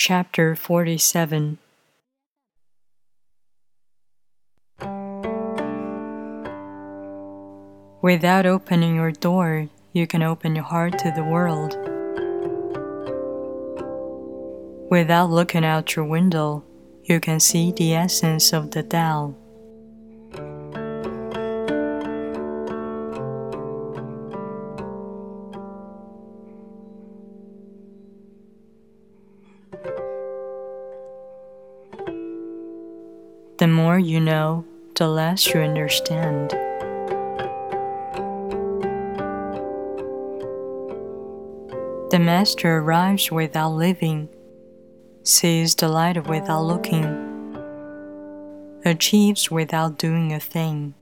Chapter 47 Without opening your door, you can open your heart to the world. Without looking out your window, you can see the essence of the Tao. The more you know, the less you understand. The master arrives without living, sees the light without looking, achieves without doing a thing.